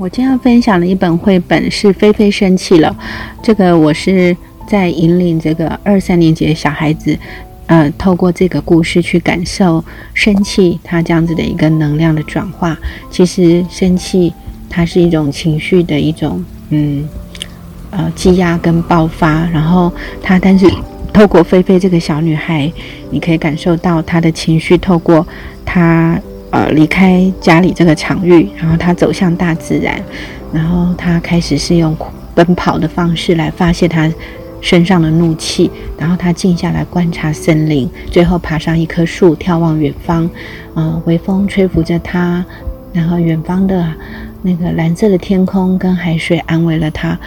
我今天要分享的一本绘本是《菲菲生气了》，这个我是在引领这个二三年级的小孩子，呃，透过这个故事去感受生气，它这样子的一个能量的转化。其实生气它是一种情绪的一种，嗯，呃，积压跟爆发。然后它，但是透过菲菲这个小女孩，你可以感受到她的情绪，透过她。呃，离开家里这个场域，然后他走向大自然，然后他开始是用奔跑的方式来发泄他身上的怒气，然后他静下来观察森林，最后爬上一棵树，眺望远方。嗯，微风吹拂着他，然后远方的那个蓝色的天空跟海水安慰了他。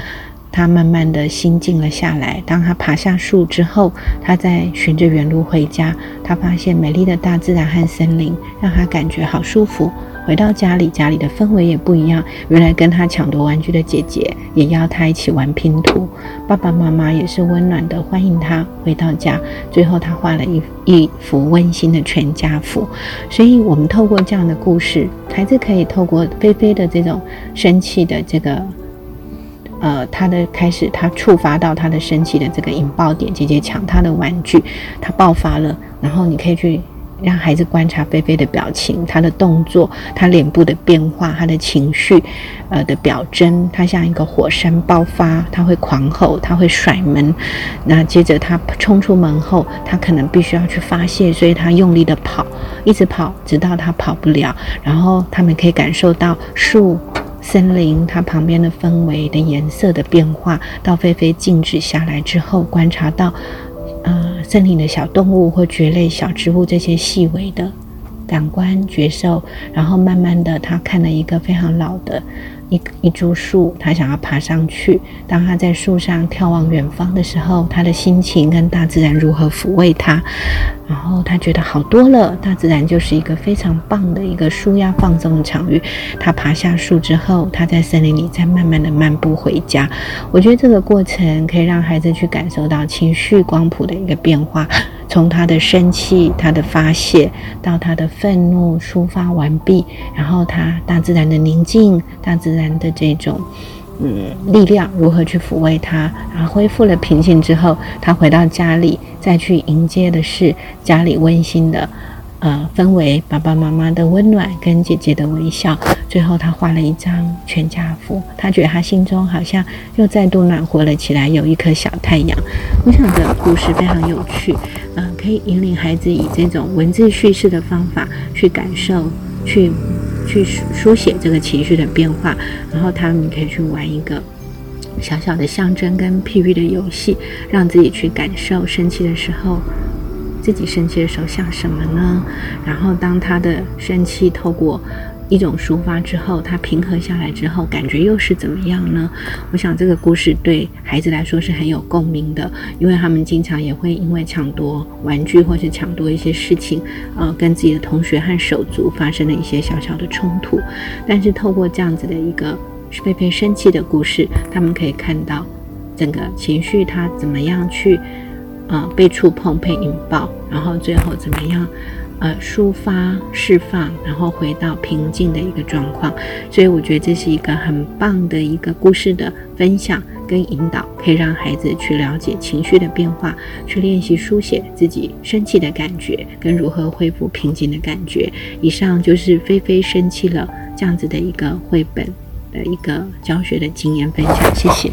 他慢慢的心静了下来。当他爬下树之后，他在循着原路回家。他发现美丽的大自然和森林让他感觉好舒服。回到家里，家里的氛围也不一样。原来跟他抢夺玩具的姐姐也邀他一起玩拼图。爸爸妈妈也是温暖的欢迎他回到家。最后，他画了一一幅温馨的全家福。所以，我们透过这样的故事，孩子可以透过菲菲的这种生气的这个。呃，他的开始，他触发到他的生气的这个引爆点，姐姐抢他的玩具，他爆发了。然后你可以去让孩子观察菲菲的表情，他的动作，他脸部的变化，他的情绪，呃的表征。他像一个火山爆发，他会狂吼，他会甩门。那接着他冲出门后，他可能必须要去发泄，所以他用力的跑，一直跑，直到他跑不了。然后他们可以感受到树。森林，它旁边的氛围的颜色的变化，到菲菲静止下来之后，观察到，呃，森林的小动物或蕨类小植物这些细微的感官觉受，然后慢慢的，他看了一个非常老的。一一株树，他想要爬上去。当他在树上眺望远方的时候，他的心情跟大自然如何抚慰他，然后他觉得好多了。大自然就是一个非常棒的一个舒压放松的场域。他爬下树之后，他在森林里再慢慢的漫步回家。我觉得这个过程可以让孩子去感受到情绪光谱的一个变化。从他的生气、他的发泄，到他的愤怒抒发完毕，然后他大自然的宁静、大自的这种嗯力量如何去抚慰他，然后恢复了平静之后，他回到家里，再去迎接的是家里温馨的。呃，氛围，爸爸妈妈的温暖跟姐姐的微笑，最后他画了一张全家福，他觉得他心中好像又再度暖和了起来，有一颗小太阳。我想这故事非常有趣，嗯，可以引领孩子以这种文字叙事的方法去感受，去去书写这个情绪的变化，然后他们可以去玩一个小小的象征跟譬喻的游戏，让自己去感受生气的时候。自己生气的时候像什么呢？然后当他的生气透过一种抒发之后，他平和下来之后，感觉又是怎么样呢？我想这个故事对孩子来说是很有共鸣的，因为他们经常也会因为抢夺玩具或是抢夺一些事情，呃，跟自己的同学和手足发生了一些小小的冲突。但是透过这样子的一个被被生气的故事，他们可以看到整个情绪他怎么样去。呃，被触碰、被引爆，然后最后怎么样？呃，抒发、释放，然后回到平静的一个状况。所以我觉得这是一个很棒的一个故事的分享跟引导，可以让孩子去了解情绪的变化，去练习书写自己生气的感觉，跟如何恢复平静的感觉。以上就是菲菲生气了这样子的一个绘本的一个教学的经验分享，谢谢。